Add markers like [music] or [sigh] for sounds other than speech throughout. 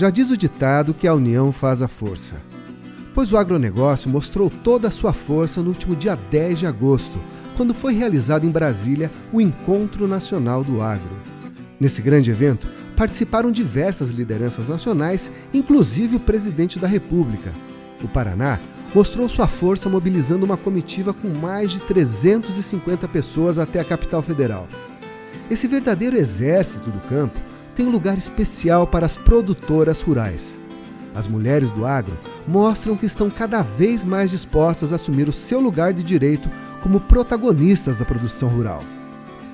Já diz o ditado que a união faz a força. Pois o agronegócio mostrou toda a sua força no último dia 10 de agosto, quando foi realizado em Brasília o Encontro Nacional do Agro. Nesse grande evento, participaram diversas lideranças nacionais, inclusive o presidente da República. O Paraná mostrou sua força mobilizando uma comitiva com mais de 350 pessoas até a capital federal. Esse verdadeiro exército do campo tem um lugar especial para as produtoras rurais. As mulheres do agro mostram que estão cada vez mais dispostas a assumir o seu lugar de direito como protagonistas da produção rural.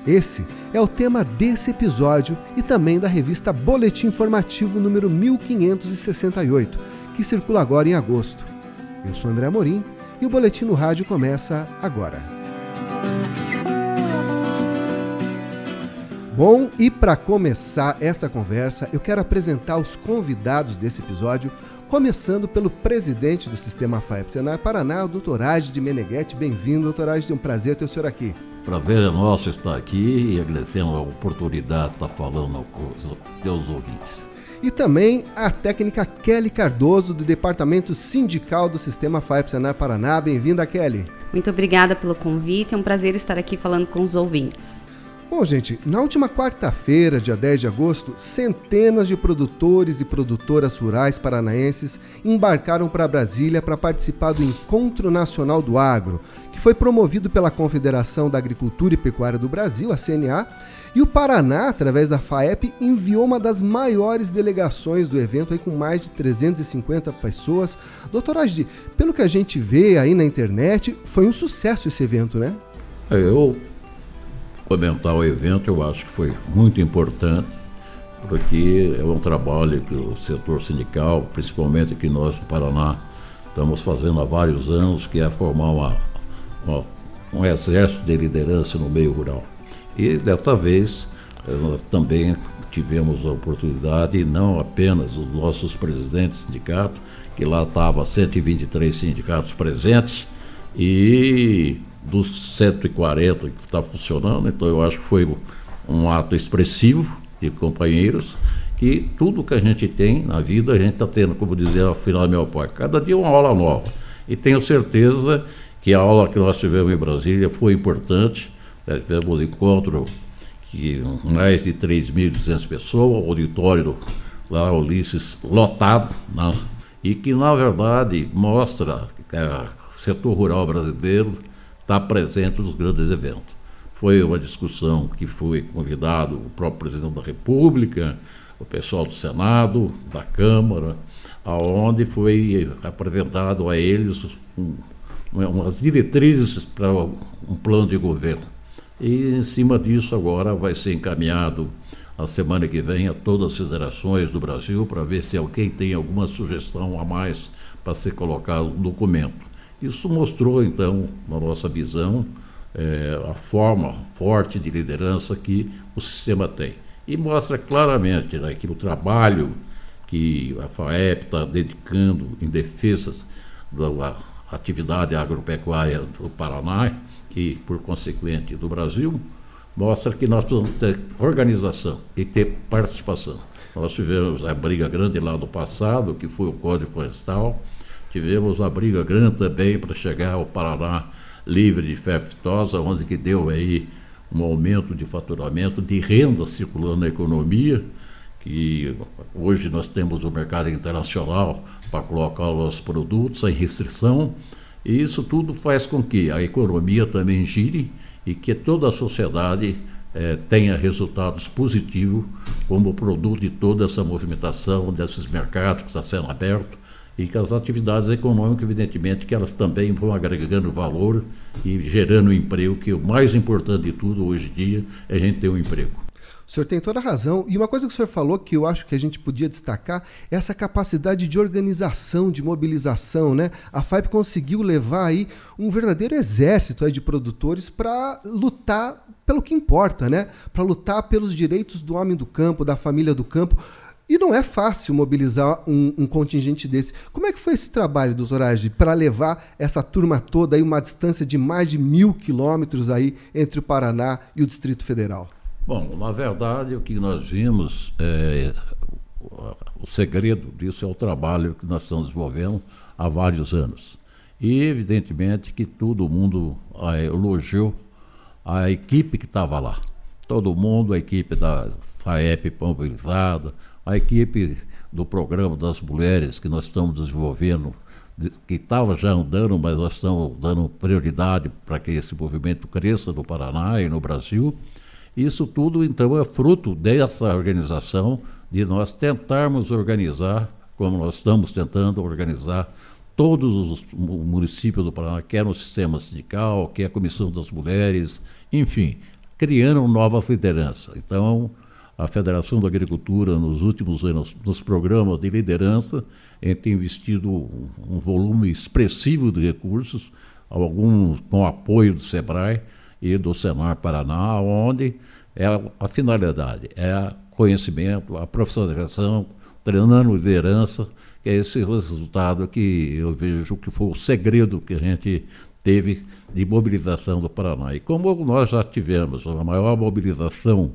Esse é o tema desse episódio e também da revista Boletim Informativo número 1568, que circula agora em agosto. Eu sou André Amorim e o Boletim no Rádio começa agora. Bom, e para começar essa conversa, eu quero apresentar os convidados desse episódio, começando pelo presidente do Sistema FAEP Senai Paraná, o doutor Age de Meneghetti. Bem-vindo, doutor Age, é um prazer ter o senhor aqui. Prazer é nosso estar aqui e agradecendo a oportunidade de estar falando com os teus ouvintes e também a técnica Kelly Cardoso, do Departamento Sindical do Sistema FAEP Senar Paraná. Bem-vinda, Kelly. Muito obrigada pelo convite, é um prazer estar aqui falando com os ouvintes. Bom, gente, na última quarta-feira, dia 10 de agosto, centenas de produtores e produtoras rurais paranaenses embarcaram para Brasília para participar do Encontro Nacional do Agro, que foi promovido pela Confederação da Agricultura e Pecuária do Brasil, a CNA, e o Paraná, através da FAEP, enviou uma das maiores delegações do evento, aí com mais de 350 pessoas. Doutor Agdi, pelo que a gente vê aí na internet, foi um sucesso esse evento, né? É, eu comentar o evento, eu acho que foi muito importante, porque é um trabalho que o setor sindical, principalmente aqui nós no Paraná, estamos fazendo há vários anos, que é formar uma, uma, um exército de liderança no meio rural. E desta vez eh, também tivemos a oportunidade, não apenas os nossos presidentes de sindicato, que lá estavam 123 sindicatos presentes, e dos 140 que está funcionando, então eu acho que foi um ato expressivo de companheiros, que tudo que a gente tem na vida a gente está tendo, como dizia afinal meu pai, cada dia uma aula nova. E tenho certeza que a aula que nós tivemos em Brasília foi importante, tivemos encontro que mais de 3.200 pessoas, o auditório lá, Ulisses, lotado, né? e que, na verdade, mostra que o setor rural brasileiro está presente nos grandes eventos. Foi uma discussão que foi convidado o próprio presidente da República, o pessoal do Senado, da Câmara, aonde foi apresentado a eles um, umas diretrizes para um plano de governo. E em cima disso agora vai ser encaminhado a semana que vem a todas as federações do Brasil para ver se alguém tem alguma sugestão a mais para ser colocado no documento. Isso mostrou então, na nossa visão, é, a forma forte de liderança que o sistema tem. E mostra claramente né, que o trabalho que a FAEP está dedicando em defesa da atividade agropecuária do Paraná e, por consequente, do Brasil, mostra que nós precisamos ter organização e ter participação. Nós tivemos a briga grande lá no passado, que foi o Código Florestal, tivemos a briga grande também para chegar ao Paraná livre de febre aftosa, onde que deu aí um aumento de faturamento, de renda circulando na economia, que hoje nós temos o mercado internacional para colocar os produtos sem restrição, e isso tudo faz com que a economia também gire e que toda a sociedade eh, tenha resultados positivos como produto de toda essa movimentação desses mercados que está sendo aberto e que as atividades econômicas, evidentemente, que elas também vão agregando valor e gerando emprego, que o mais importante de tudo hoje em dia é a gente ter um emprego. O senhor tem toda a razão. E uma coisa que o senhor falou que eu acho que a gente podia destacar é essa capacidade de organização, de mobilização. Né? A FAIP conseguiu levar aí um verdadeiro exército aí de produtores para lutar pelo que importa, né? para lutar pelos direitos do homem do campo, da família do campo. E não é fácil mobilizar um, um, contingente desse. Como é que foi esse trabalho, doutor Age, para levar essa turma toda aí uma distância de mais de mil quilômetros aí entre o Paraná e o Distrito Federal? Bom, na verdade, o que nós vimos é o segredo disso é o trabalho que nós estamos desenvolvendo há vários anos. E, evidentemente, que todo mundo ah, elogiou a equipe que estava lá. Todo mundo, a equipe da FAEP mobilizada, a equipe do programa das mulheres que nós estamos desenvolvendo, que estava já andando, mas nós estamos dando prioridade para que esse movimento cresça no Paraná e no Brasil. Isso tudo, então, é fruto dessa organização, de nós tentarmos organizar, como nós estamos tentando organizar todos os municípios do Paraná, quer no sistema sindical, quer a Comissão das Mulheres, enfim, criando novas lideranças. Então, a Federação da Agricultura, nos últimos anos, nos programas de liderança, tem investido um, um volume expressivo de recursos, alguns com apoio do SEBRAE e do Senar Paraná, onde é a, a finalidade, é conhecimento, a profissionalização, treinando liderança, que é esse resultado que eu vejo que foi o segredo que a gente teve de mobilização do Paraná. E como nós já tivemos a maior mobilização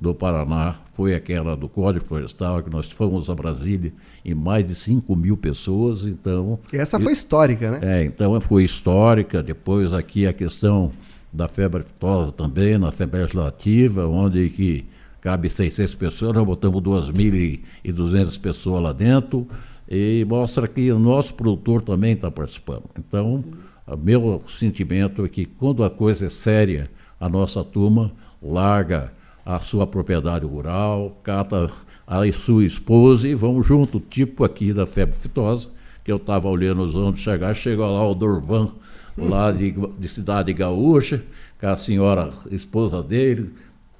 do Paraná foi aquela do Código Florestal, que nós fomos a Brasília em mais de 5 mil pessoas, então... Essa foi histórica, né? É, então foi histórica, depois aqui a questão da febre aftosa também, na Assembleia Legislativa, onde que cabe 600 pessoas, nós botamos 2.200 pessoas lá dentro, e mostra que o nosso produtor também está participando. Então, o meu sentimento é que quando a coisa é séria, a nossa turma larga a sua propriedade rural, cata a sua esposa e vamos junto, tipo aqui da febre fitosa, que eu estava olhando os homens chegar, chegou lá o Dorvan, lá de, de Cidade Gaúcha, com a senhora esposa dele,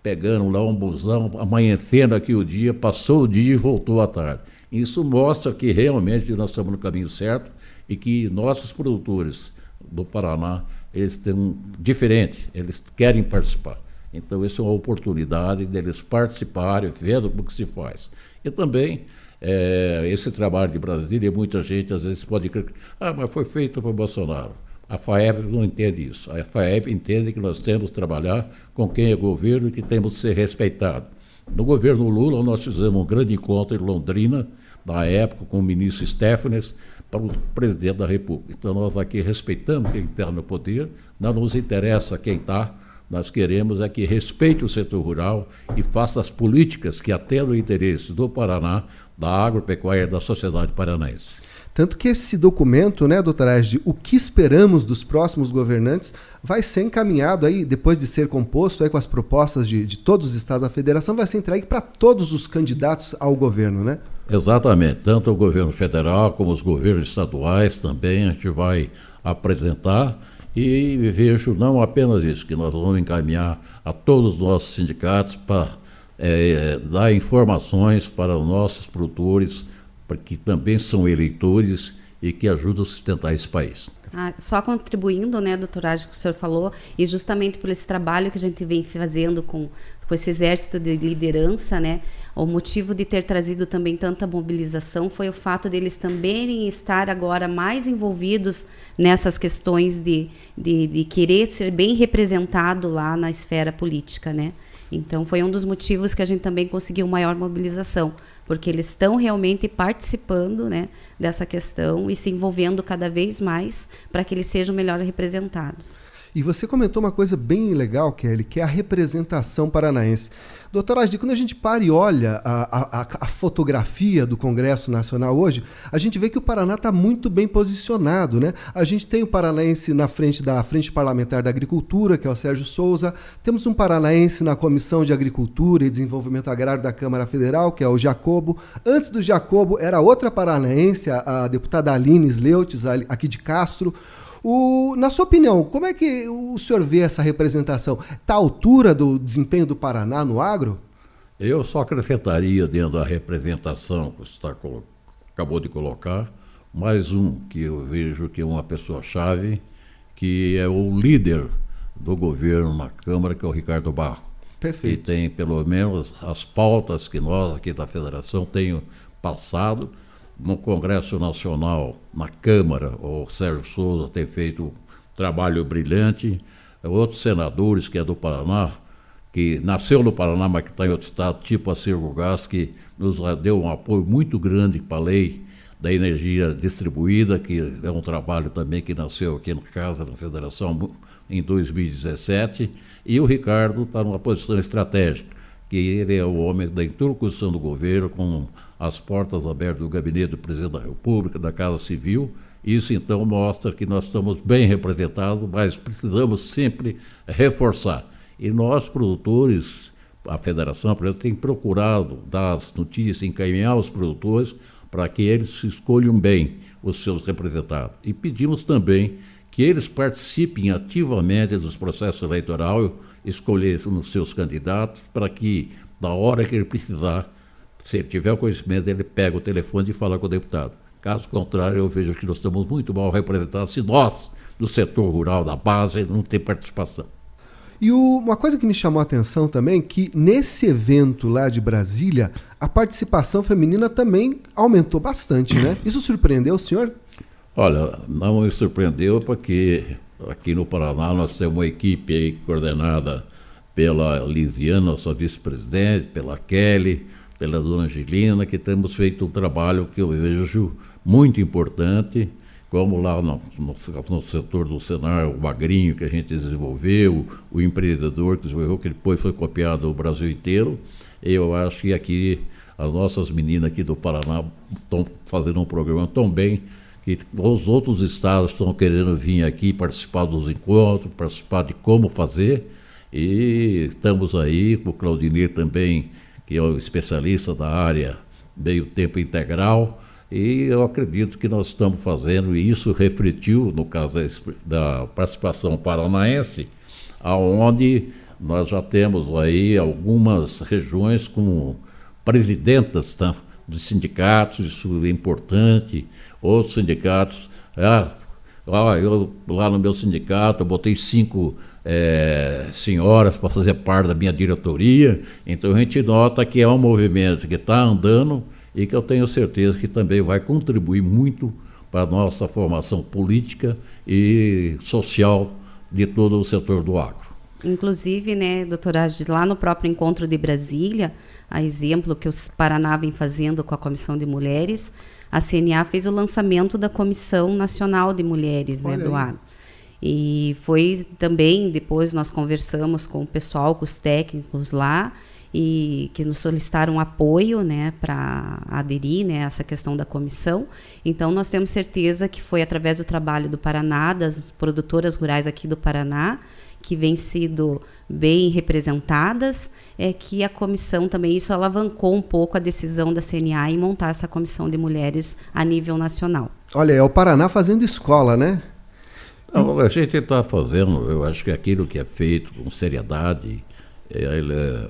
pegando lá um busão, amanhecendo aqui o dia, passou o dia e voltou à tarde. Isso mostra que realmente nós estamos no caminho certo e que nossos produtores do Paraná, eles têm um diferente, eles querem participar. Então, isso é uma oportunidade deles participarem, vendo como que se faz. E também, é, esse trabalho de Brasília, muita gente às vezes pode crer, ah, mas foi feito por Bolsonaro. A FAEP não entende isso. A FAEP entende que nós temos que trabalhar com quem é governo e que temos que ser respeitado. No governo Lula, nós fizemos um grande encontro em Londrina, na época, com o ministro Stefanes, para o presidente da República. Então, nós aqui respeitamos quem está no poder, não nos interessa quem está, nós queremos é que respeite o setor rural e faça as políticas que atendam o interesse do Paraná, da agropecuária e da sociedade paranaense. Tanto que esse documento, né, doutora Asde, o que esperamos dos próximos governantes, vai ser encaminhado aí, depois de ser composto aí com as propostas de, de todos os estados da federação, vai ser entregue para todos os candidatos ao governo, né? Exatamente. Tanto o governo federal como os governos estaduais também a gente vai apresentar e vejo não apenas isso, que nós vamos encaminhar a todos os nossos sindicatos para é, dar informações para os nossos produtores que também são eleitores e que ajudam a sustentar esse país. Ah, só contribuindo, né, doutoragem que o senhor falou, e justamente por esse trabalho que a gente vem fazendo com, com esse exército de liderança, né, o motivo de ter trazido também tanta mobilização foi o fato deles também estar agora mais envolvidos nessas questões de, de, de querer ser bem representado lá na esfera política, né. Então foi um dos motivos que a gente também conseguiu maior mobilização, porque eles estão realmente participando né, dessa questão e se envolvendo cada vez mais para que eles sejam melhor representados. E você comentou uma coisa bem legal, Kelly, que é a representação paranaense. Doutor Asdi, quando a gente para e olha a, a, a, fotografia do Congresso Nacional hoje, a gente vê que o Paraná está muito bem posicionado. Né? A gente tem o paranaense na frente da Frente Parlamentar da Agricultura, que é o Sérgio Souza. Temos um paranaense na Comissão de Agricultura e Desenvolvimento Agrário da Câmara Federal, que é o Jacobo. Antes do Jacobo, era outra paranaense, a, a deputada Aline Sleutes, aqui de Castro. O, na sua opinião, como é que o senhor vê essa representação? Está à altura do desempenho do Paraná no agro? Eu só acrescentaria dentro da representação que você tá, acabou de colocar, mais um que eu vejo que é uma pessoa-chave, que é o líder do governo na Câmara, que é o Ricardo Barro. Perfeito. Que tem pelo menos as pautas que nós aqui da federação tenho passado no Congresso Nacional, na Câmara, o Sérgio Souza tem feito um trabalho brilhante, outros senadores que é do Paraná, que nasceu no Paraná, mas que está em outro estado, tipo a Gás, que nos deu um apoio muito grande para a lei da energia distribuída, que é um trabalho também que nasceu aqui no Casa da Federação em 2017, e o Ricardo está numa posição estratégica, que ele é o homem da interlocução do governo com as portas abertas do gabinete do presidente da República, da Casa Civil. Isso então mostra que nós estamos bem representados, mas precisamos sempre reforçar. E nós, produtores, a federação, por exemplo, tem procurado dar as notícias, encaminhar os produtores para que eles escolham bem os seus representados. E pedimos também que eles participem ativamente dos processos eleitorais, escolher os seus candidatos, para que, na hora que ele precisar, se ele tiver o conhecimento, ele pega o telefone e fala com o deputado. Caso contrário, eu vejo que nós estamos muito mal representados se nós, do setor rural, da base, não temos participação. E o, uma coisa que me chamou a atenção também, que nesse evento lá de Brasília, a participação feminina também aumentou bastante, né? Isso surpreendeu o senhor? Olha, não me surpreendeu porque aqui no Paraná nós temos uma equipe coordenada pela Lisiana, nossa vice-presidente, pela Kelly, pela dona Angelina, que temos feito um trabalho que eu vejo muito importante como lá no, no, no, setor do Senar, o Magrinho que a gente desenvolveu, o empreendedor que desenvolveu, que depois foi copiado no Brasil inteiro. Eu acho que aqui as nossas meninas aqui do Paraná estão fazendo um programa tão bem que os outros estados estão querendo vir aqui participar dos encontros, participar de como fazer. E estamos aí o Claudinei também, que é o especialista da área meio tempo integral e eu acredito que nós estamos fazendo, e isso refletiu no caso da participação paranaense, aonde nós já temos aí algumas regiões com presidentas tá, de sindicatos, isso é importante, outros sindicatos, ah, ah, eu lá no meu sindicato eu botei cinco é, senhoras para fazer parte da minha diretoria, então a gente nota que é um movimento que está andando, e que eu tenho certeza que também vai contribuir muito para a nossa formação política e social de todo o setor do agro. Inclusive, né, doutora, lá no próprio encontro de Brasília, a exemplo que o Paraná vem fazendo com a Comissão de Mulheres, a CNA fez o lançamento da Comissão Nacional de Mulheres né, do Agro. E foi também, depois nós conversamos com o pessoal, com os técnicos lá, e que nos solicitaram apoio né, para aderir né, a essa questão da comissão. Então, nós temos certeza que foi através do trabalho do Paraná, das produtoras rurais aqui do Paraná, que vem sido bem representadas, é que a comissão também, isso alavancou um pouco a decisão da CNA em montar essa comissão de mulheres a nível nacional. Olha, é o Paraná fazendo escola, né? Não, a gente está fazendo, eu acho que aquilo que é feito com seriedade, é, é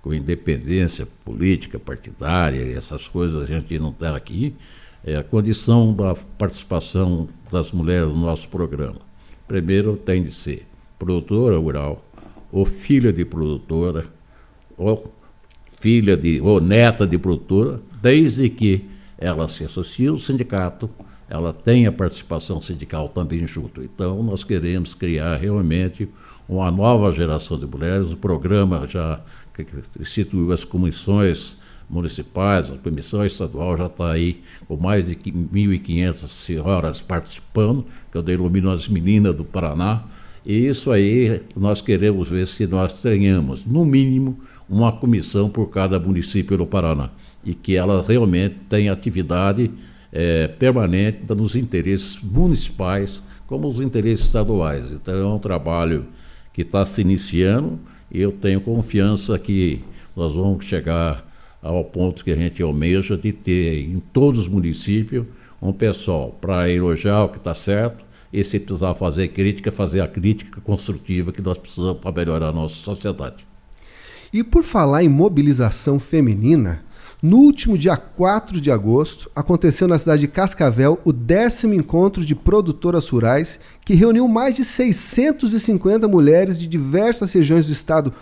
com independência política, partidária, essas coisas, a gente não está aqui, é a condição da participação das mulheres no nosso programa. Primeiro tem de ser produtora rural, ou filha de produtora, ou filha de, ou neta de produtora, desde que ela se associe ao sindicato, ela tenha participação sindical também junto. Então, nós queremos criar realmente uma nova geração de mulheres. O programa já instituiu as comissões municipais, a comissão estadual já está aí com mais de 1.500 senhoras participando, que eu denomino as meninas do Paraná. E isso aí nós queremos ver se nós tenhamos, no mínimo, uma comissão por cada município do Paraná. E que ela realmente tenha atividade é, permanente nos interesses municipais como os interesses estaduais. Então é um trabalho que está se iniciando e eu tenho confiança que nós vamos chegar ao ponto que a gente almeja de ter em todos os municípios um pessoal para elogiar o que está certo e se precisar fazer crítica, fazer a crítica construtiva que nós precisamos para melhorar a nossa sociedade. E por falar em mobilização feminina, no último dia 4 de agosto, aconteceu na cidade de Cascavel o décimo encontro de produtoras rurais, que reuniu mais de 650 mulheres de diversas regiões do estado.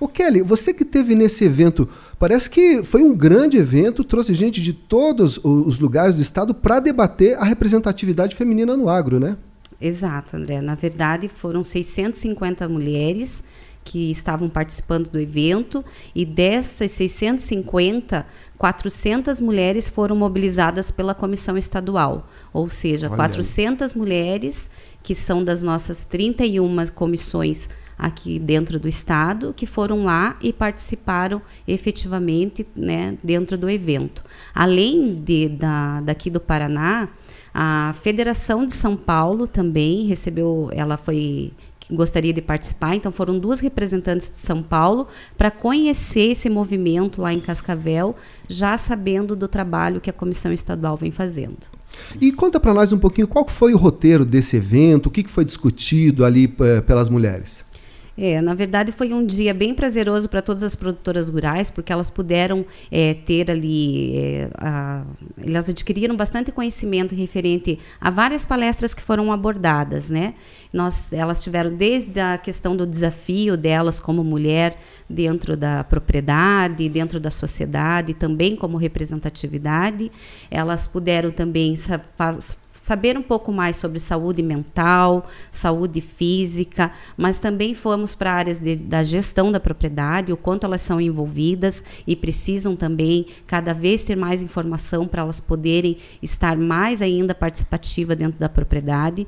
O Kelly, você que teve nesse evento, parece que foi um grande evento, trouxe gente de todos os lugares do estado para debater a representatividade feminina no agro, né? Exato, André. Na verdade, foram 650 mulheres que estavam participando do evento e dessas 650, 400 mulheres foram mobilizadas pela comissão estadual, ou seja, Olha 400 aí. mulheres que são das nossas 31 comissões aqui dentro do estado que foram lá e participaram efetivamente né, dentro do evento. Além de, da, daqui do Paraná, a Federação de São Paulo também recebeu, ela foi gostaria de participar, então foram duas representantes de São Paulo para conhecer esse movimento lá em Cascavel, já sabendo do trabalho que a comissão estadual vem fazendo. E conta para nós um pouquinho qual foi o roteiro desse evento, o que foi discutido ali pelas mulheres. É, na verdade foi um dia bem prazeroso para todas as produtoras rurais, porque elas puderam é, ter ali, é, a, elas adquiriram bastante conhecimento referente a várias palestras que foram abordadas, né? Nós, elas tiveram desde a questão do desafio delas como mulher dentro da propriedade, dentro da sociedade, também como representatividade. Elas puderam também saber um pouco mais sobre saúde mental, saúde física, mas também fomos para áreas de, da gestão da propriedade, o quanto elas são envolvidas e precisam também cada vez ter mais informação para elas poderem estar mais ainda participativa dentro da propriedade.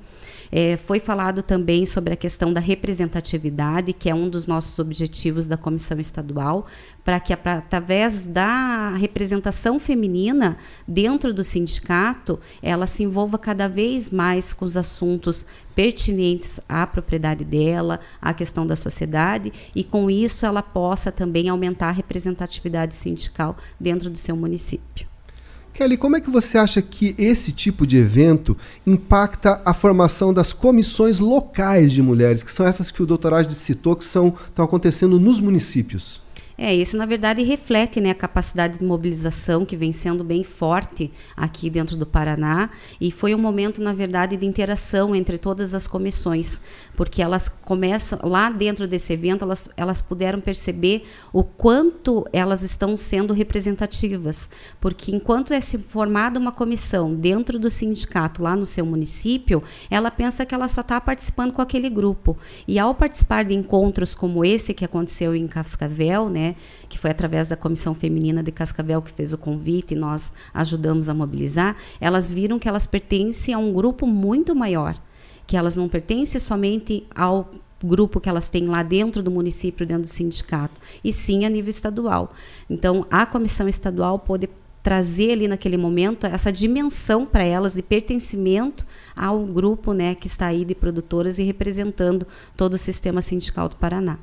É, foi falado também sobre a questão da representatividade, que é um dos nossos objetivos da comissão estadual, para que, através da representação feminina dentro do sindicato, ela se envolva cada vez mais com os assuntos pertinentes à propriedade dela, à questão da sociedade, e com isso ela possa também aumentar a representatividade sindical dentro do seu município. Kelly, como é que você acha que esse tipo de evento impacta a formação das comissões locais de mulheres, que são essas que o doutorado citou, que estão acontecendo nos municípios? É, isso na verdade reflete né, a capacidade de mobilização que vem sendo bem forte aqui dentro do Paraná e foi um momento, na verdade, de interação entre todas as comissões, porque elas começam, lá dentro desse evento, elas, elas puderam perceber o quanto elas estão sendo representativas, porque enquanto é se formada uma comissão dentro do sindicato, lá no seu município, ela pensa que ela só está participando com aquele grupo. E ao participar de encontros como esse que aconteceu em Cascavel, né, que foi através da Comissão Feminina de Cascavel que fez o convite e nós ajudamos a mobilizar, elas viram que elas pertencem a um grupo muito maior, que elas não pertencem somente ao grupo que elas têm lá dentro do município, dentro do sindicato, e sim a nível estadual. Então, a comissão estadual pode trazer ali naquele momento essa dimensão para elas de pertencimento ao grupo né, que está aí de produtoras e representando todo o sistema sindical do Paraná.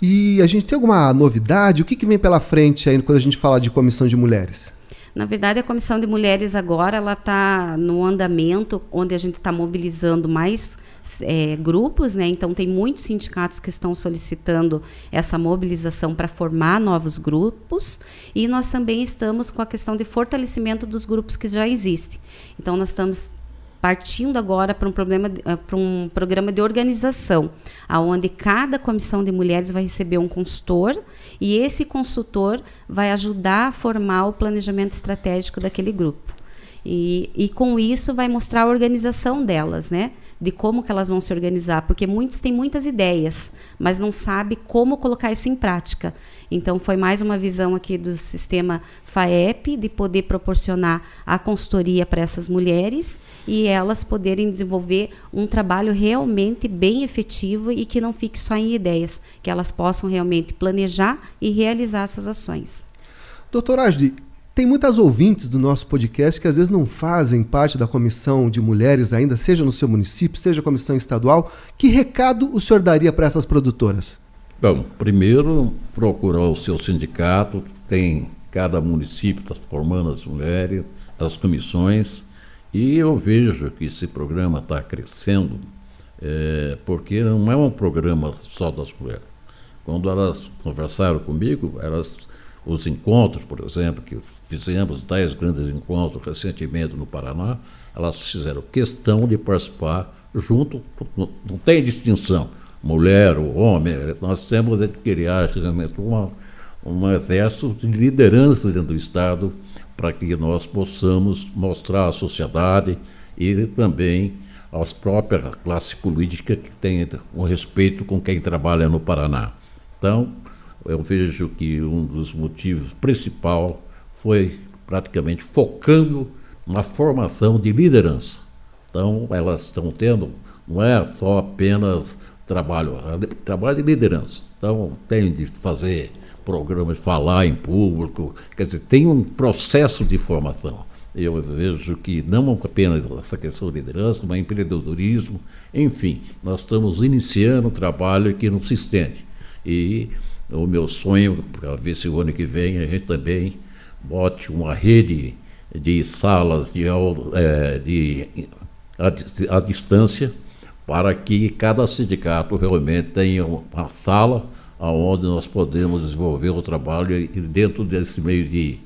E a gente tem alguma novidade? O que, que vem pela frente aí quando a gente fala de comissão de mulheres? Na verdade, a comissão de mulheres agora ela está no andamento, onde a gente está mobilizando mais é, grupos, né? Então tem muitos sindicatos que estão solicitando essa mobilização para formar novos grupos e nós também estamos com a questão de fortalecimento dos grupos que já existem. Então nós estamos partindo agora para um, problema, eh, para um programa de organização, aonde cada comissão de mulheres vai receber um consultor e esse consultor vai ajudar a formar o planejamento estratégico daquele grupo. E, e com isso vai mostrar a organização delas, né? De como que elas vão se organizar, porque muitos têm muitas ideias, mas não sabe como colocar isso em prática. Então foi mais uma visão aqui do sistema FAEP de poder proporcionar a consultoria para essas mulheres e elas poderem desenvolver um trabalho realmente bem efetivo e que não fique só em ideias, que elas possam realmente planejar e realizar essas ações. Doutor Asdi, tem muitas ouvintes do nosso podcast que às vezes não fazem parte da comissão de mulheres ainda, seja no seu município, seja comissão estadual. Que recado o senhor daria para essas produtoras? Bom, primeiro, procurar o seu sindicato, tem cada município está formando as mulheres, as comissões, e eu vejo que esse programa está crescendo, é, porque não é um programa só das mulheres. Quando elas conversaram comigo, elas os encontros, por exemplo, que fizemos dez grandes encontros recentemente no Paraná, elas fizeram questão de participar junto, não tem distinção, mulher ou homem, nós temos de criar realmente uma, um exército de liderança dentro do Estado para que nós possamos mostrar à sociedade e também às próprias classe política que tem um respeito com quem trabalha no Paraná. Então, eu vejo que um dos motivos principal foi praticamente focando na formação de liderança. Então, elas estão tendo, não é só apenas trabalho, trabalho de liderança. Então, tem de fazer programas, falar em público, quer dizer, tem um processo de formação. Eu vejo que não apenas essa questão de liderança, mas empreendedorismo, enfim, nós estamos iniciando um trabalho que não se estende. E o meu sonho, para ver se o ano que vem a gente também bote uma rede de salas de, é, de a, a distância para que cada sindicato realmente tenha uma sala onde nós podemos desenvolver o trabalho e dentro desse meio de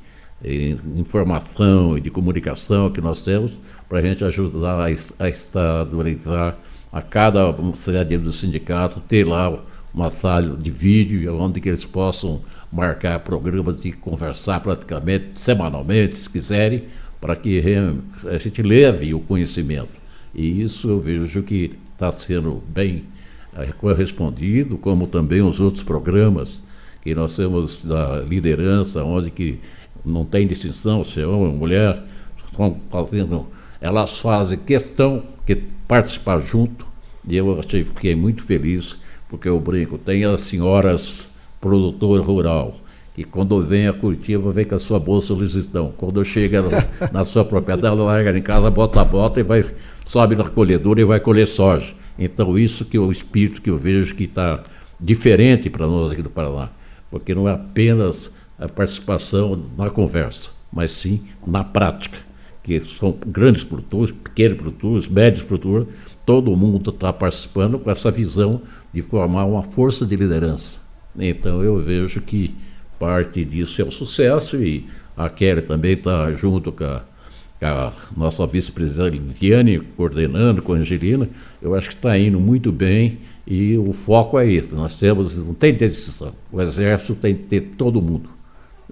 informação e de comunicação que nós temos, para a gente ajudar a, estabilizar a cada sede do sindicato, ter lá uma sala de vídeo onde que eles possam marcar programas de conversar praticamente semanalmente, se quiserem, para que a gente leve o conhecimento. E isso eu vejo que está sendo bem eh, correspondido, como também os outros programas que nós temos da liderança, onde que não tem distinção se é homem ou mulher, estão fazendo, elas fazem questão de participar junto, e eu achei, fiquei muito feliz porque eu brinco, tem as senhoras produtor rural, que quando vem a Curitiba, vem com a sua bolsa Luizitão. Quando chega na, sua propriedade, ela larga em casa, bota a bota e vai, sobe na colhedora e vai colher soja. Então, isso que é o espírito que eu vejo que está diferente para nós aqui do Paraná. Porque não é apenas a participação na conversa, mas sim na prática. Que são grandes produtores, pequenos produtores, médios produtores, todo mundo está participando com essa visão de formar uma força de liderança. Então eu vejo que parte disso é o sucesso e a Kelly também está junto com a, com a nossa vice-presidente Lidiane, coordenando com a Angelina. Eu acho que está indo muito bem e o foco é isso. Nós temos, não tem decisão. O exército tem que ter todo mundo.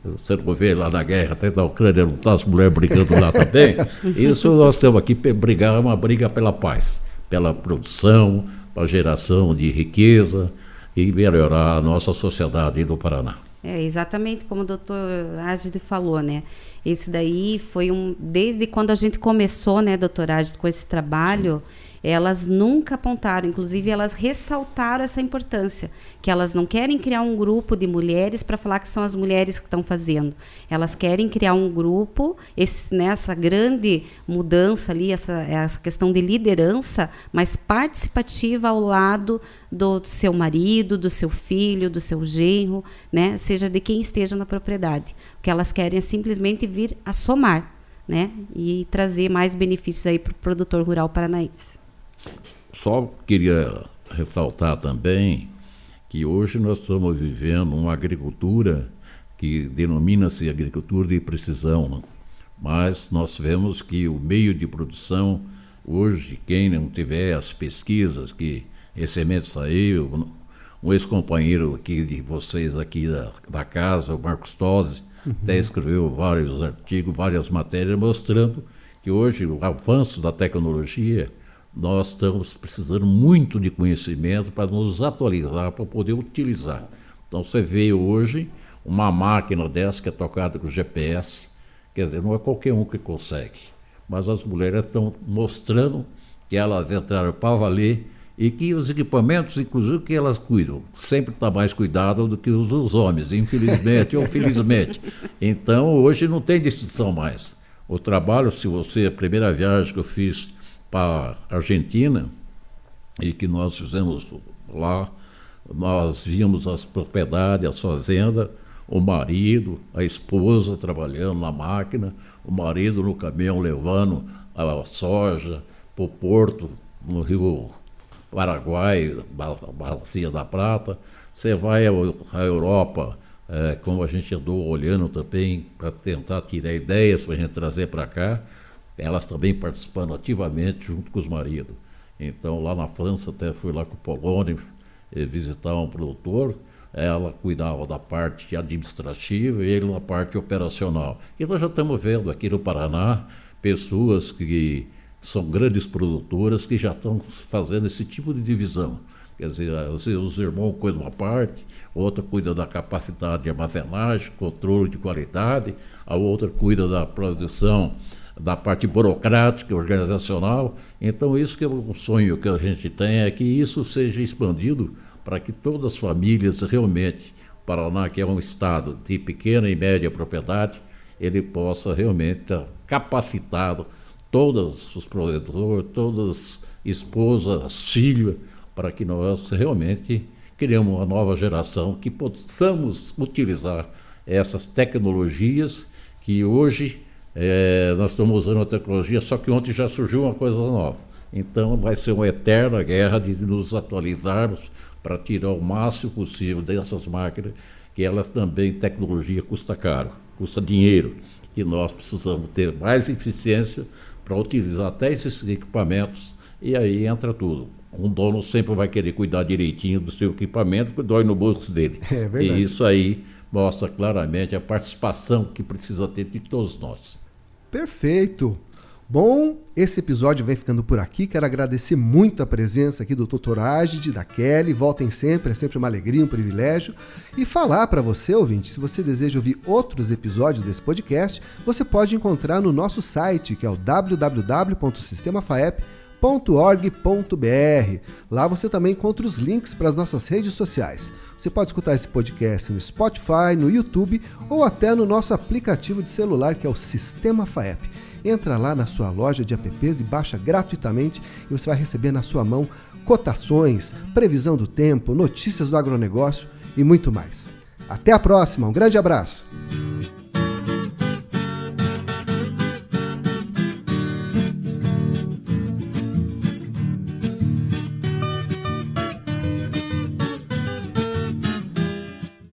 Você não vê lá na guerra, até da Ucrânia, não está as mulheres brigando lá também. [laughs] Isso nós temos aqui, brigar é uma briga pela paz pela produção, para geração de riqueza e melhorar a nossa sociedade do Paraná. É exatamente como o doutor Ágide falou, né? Esse daí foi um. Desde quando a gente começou, né, doutor Ágide, com esse trabalho. Sim elas nunca apontaram, inclusive elas ressaltaram essa importância, que elas não querem criar um grupo de mulheres para falar que são as mulheres que estão fazendo. Elas querem criar um grupo, esse, né, essa grande mudança ali, essa, essa questão de liderança, mas participativa ao lado do seu marido, do seu filho, do seu genro, né, seja de quem esteja na propriedade. O que elas querem é simplesmente vir a somar. Né, e trazer mais benefícios aí para o produtor rural paranaense. Só queria ressaltar também que hoje nós estamos vivendo uma agricultura que denomina-se agricultura de precisão, né? mas nós vemos que o meio de produção hoje, quem não tiver as pesquisas que recentemente saiu, um ex-companheiro aqui de vocês aqui da, da casa, o Marcos Tosi, uhum. até escreveu vários artigos, várias matérias mostrando que hoje o avanço da tecnologia nós estamos precisando muito de conhecimento para nos atualizar, para poder utilizar. Então você vê hoje uma máquina dessa que é tocada com GPS, quer dizer, não é qualquer um que consegue, mas as mulheres estão mostrando que elas entraram para valer e que os equipamentos, inclusive, que elas cuidam, sempre está mais cuidado do que os, os homens, infelizmente ou felizmente. Então, hoje não tem distinção mais. O trabalho, se você, a primeira viagem que eu fiz para a Argentina e que nós fizemos lá, nós víamos as propriedades, as fazendas, o marido, a esposa trabalhando na máquina, o marido no caminhão levando a soja para o porto, no Rio Paraguai, Bacia da Prata. Você vai à Europa, é, como a gente andou olhando também, para tentar tirar ideias para a gente trazer para cá elas também participando ativamente junto com os maridos. Então, lá na França, até fui lá com o Polônio eh, visitar um produtor, ela cuidava da parte administrativa e ele na parte operacional. E nós já estamos vendo aqui no Paraná pessoas que são grandes produtoras que já estão fazendo esse tipo de divisão. Quer dizer, os irmãos cuidam uma parte, outra cuida da capacidade de armazenagem, controle de qualidade, a outra cuida da produção, da parte burocrática, organizacional. Então, isso que é um sonho que a gente tem é que isso seja expandido para que todas as famílias realmente, Paraná, que é um estado de pequena e média propriedade, ele possa realmente estar capacitado, todos os provedores, todas as esposas, filhos, para que nós realmente criemos uma nova geração que possamos utilizar essas tecnologias que hoje é, nós estamos usando a tecnologia, só que ontem já surgiu uma coisa nova. Então vai ser uma eterna guerra de nos atualizarmos para tirar o máximo possível dessas máquinas, que elas também, tecnologia custa caro, custa dinheiro. E nós precisamos ter mais eficiência para utilizar até esses equipamentos, e aí entra tudo. Um dono sempre vai querer cuidar direitinho do seu equipamento, que dói no bolso dele. É verdade. E isso aí mostra claramente a participação que precisa ter de todos nós. Perfeito! Bom, esse episódio vem ficando por aqui. Quero agradecer muito a presença aqui do Dr. Agide, da Kelly. Voltem sempre, é sempre uma alegria, um privilégio. E falar para você, ouvinte, se você deseja ouvir outros episódios desse podcast, você pode encontrar no nosso site, que é o www.sistemafaep.org.br. Lá você também encontra os links para as nossas redes sociais. Você pode escutar esse podcast no Spotify, no YouTube ou até no nosso aplicativo de celular, que é o Sistema FAEP. Entra lá na sua loja de apps e baixa gratuitamente e você vai receber na sua mão cotações, previsão do tempo, notícias do agronegócio e muito mais. Até a próxima, um grande abraço!